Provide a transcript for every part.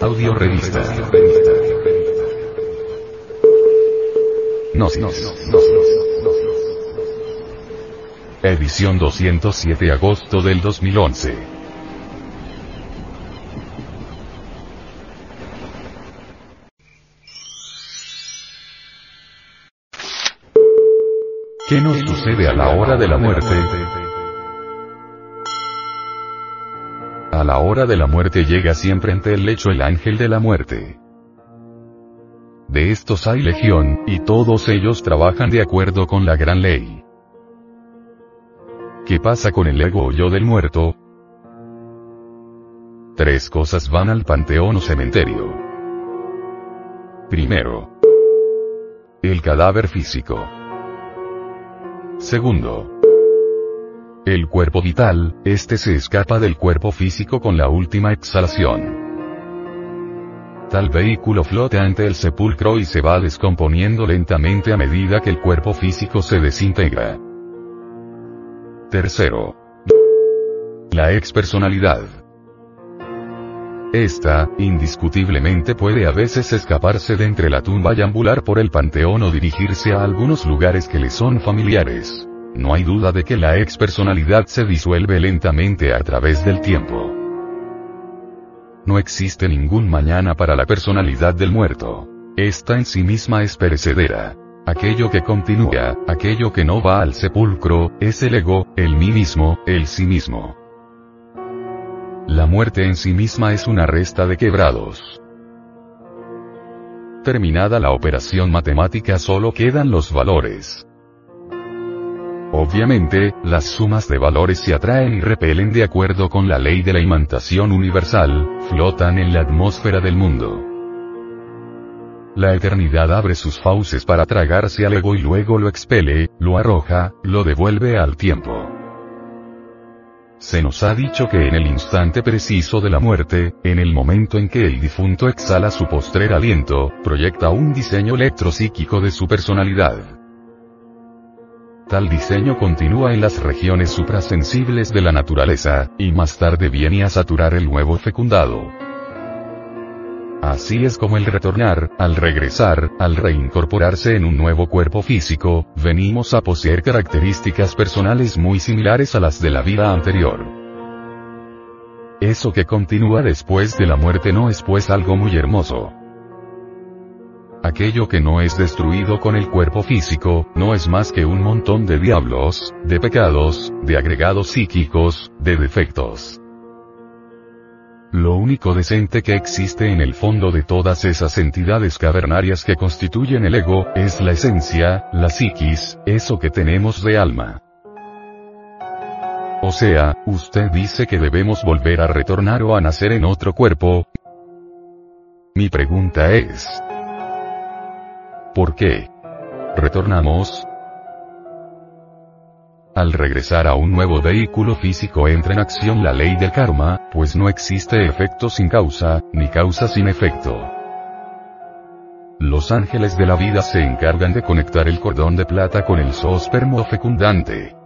Audio revista. Gnosis. Edición 207 agosto del 2011. ¿Qué nos sucede a la hora de la muerte? A la hora de la muerte llega siempre ante el lecho el ángel de la muerte. De estos hay legión, y todos ellos trabajan de acuerdo con la gran ley. ¿Qué pasa con el ego o yo del muerto? Tres cosas van al panteón o cementerio. Primero. El cadáver físico. Segundo. El cuerpo vital, este se escapa del cuerpo físico con la última exhalación. Tal vehículo flota ante el sepulcro y se va descomponiendo lentamente a medida que el cuerpo físico se desintegra. Tercero. La expersonalidad. Esta, indiscutiblemente puede a veces escaparse de entre la tumba y ambular por el panteón o dirigirse a algunos lugares que le son familiares. No hay duda de que la expersonalidad se disuelve lentamente a través del tiempo. No existe ningún mañana para la personalidad del muerto. Esta en sí misma es perecedera. Aquello que continúa, aquello que no va al sepulcro, es el ego, el mí mismo, el sí mismo. La muerte en sí misma es una resta de quebrados. Terminada la operación matemática solo quedan los valores. Obviamente, las sumas de valores se atraen y repelen de acuerdo con la ley de la imantación universal, flotan en la atmósfera del mundo. La eternidad abre sus fauces para tragarse al ego y luego lo expele, lo arroja, lo devuelve al tiempo. Se nos ha dicho que en el instante preciso de la muerte, en el momento en que el difunto exhala su postrer aliento, proyecta un diseño electropsíquico de su personalidad. Tal diseño continúa en las regiones suprasensibles de la naturaleza, y más tarde viene a saturar el nuevo fecundado. Así es como el retornar, al regresar, al reincorporarse en un nuevo cuerpo físico, venimos a poseer características personales muy similares a las de la vida anterior. Eso que continúa después de la muerte no es pues algo muy hermoso. Aquello que no es destruido con el cuerpo físico, no es más que un montón de diablos, de pecados, de agregados psíquicos, de defectos. Lo único decente que existe en el fondo de todas esas entidades cavernarias que constituyen el ego, es la esencia, la psiquis, eso que tenemos de alma. O sea, usted dice que debemos volver a retornar o a nacer en otro cuerpo. Mi pregunta es, ¿Por qué? Retornamos. Al regresar a un nuevo vehículo físico entra en acción la ley del karma, pues no existe efecto sin causa, ni causa sin efecto. Los ángeles de la vida se encargan de conectar el cordón de plata con el zoospermo fecundante.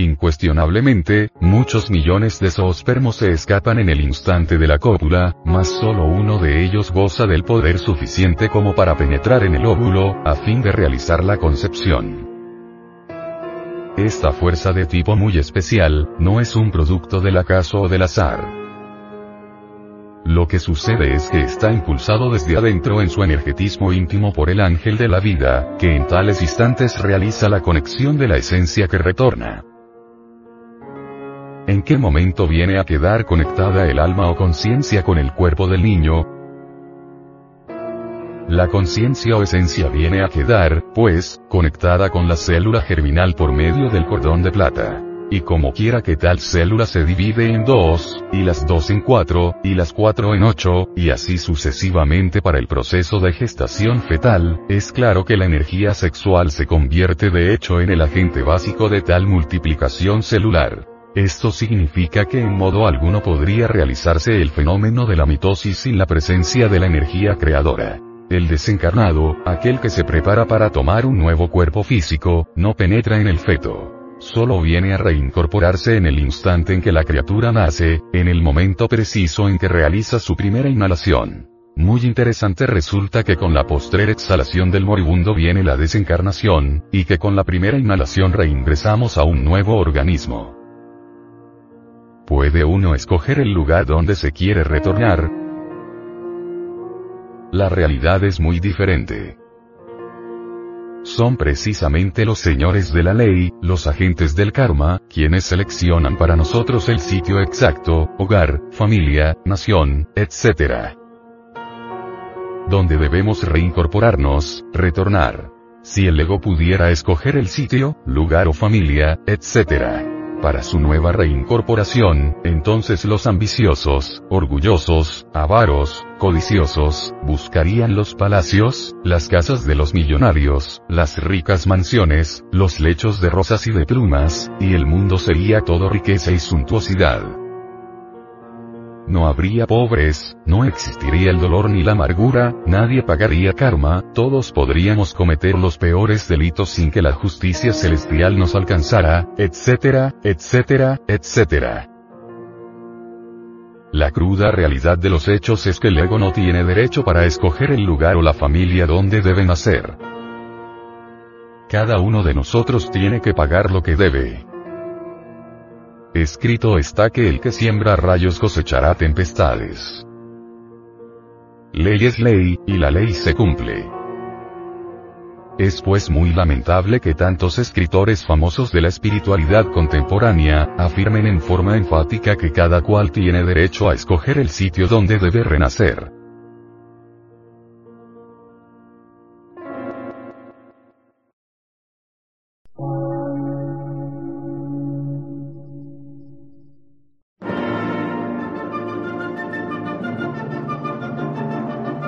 Incuestionablemente, muchos millones de zoospermos se escapan en el instante de la cópula, mas solo uno de ellos goza del poder suficiente como para penetrar en el óvulo, a fin de realizar la concepción. Esta fuerza de tipo muy especial, no es un producto del acaso o del azar. Lo que sucede es que está impulsado desde adentro en su energetismo íntimo por el ángel de la vida, que en tales instantes realiza la conexión de la esencia que retorna. ¿En qué momento viene a quedar conectada el alma o conciencia con el cuerpo del niño? La conciencia o esencia viene a quedar, pues, conectada con la célula germinal por medio del cordón de plata. Y como quiera que tal célula se divide en dos, y las dos en cuatro, y las cuatro en ocho, y así sucesivamente para el proceso de gestación fetal, es claro que la energía sexual se convierte de hecho en el agente básico de tal multiplicación celular. Esto significa que en modo alguno podría realizarse el fenómeno de la mitosis sin la presencia de la energía creadora. El desencarnado, aquel que se prepara para tomar un nuevo cuerpo físico, no penetra en el feto. solo viene a reincorporarse en el instante en que la criatura nace, en el momento preciso en que realiza su primera inhalación. Muy interesante resulta que con la postrer exhalación del moribundo viene la desencarnación, y que con la primera inhalación reingresamos a un nuevo organismo. ¿Puede uno escoger el lugar donde se quiere retornar? La realidad es muy diferente. Son precisamente los señores de la ley, los agentes del karma, quienes seleccionan para nosotros el sitio exacto, hogar, familia, nación, etc. Donde debemos reincorporarnos, retornar. Si el ego pudiera escoger el sitio, lugar o familia, etc para su nueva reincorporación, entonces los ambiciosos, orgullosos, avaros, codiciosos, buscarían los palacios, las casas de los millonarios, las ricas mansiones, los lechos de rosas y de plumas, y el mundo sería todo riqueza y suntuosidad. No habría pobres, no existiría el dolor ni la amargura, nadie pagaría karma, todos podríamos cometer los peores delitos sin que la justicia celestial nos alcanzara, etcétera, etcétera, etcétera. La cruda realidad de los hechos es que el ego no tiene derecho para escoger el lugar o la familia donde debe nacer. Cada uno de nosotros tiene que pagar lo que debe. Escrito está que el que siembra rayos cosechará tempestades. Ley es ley, y la ley se cumple. Es pues muy lamentable que tantos escritores famosos de la espiritualidad contemporánea, afirmen en forma enfática que cada cual tiene derecho a escoger el sitio donde debe renacer.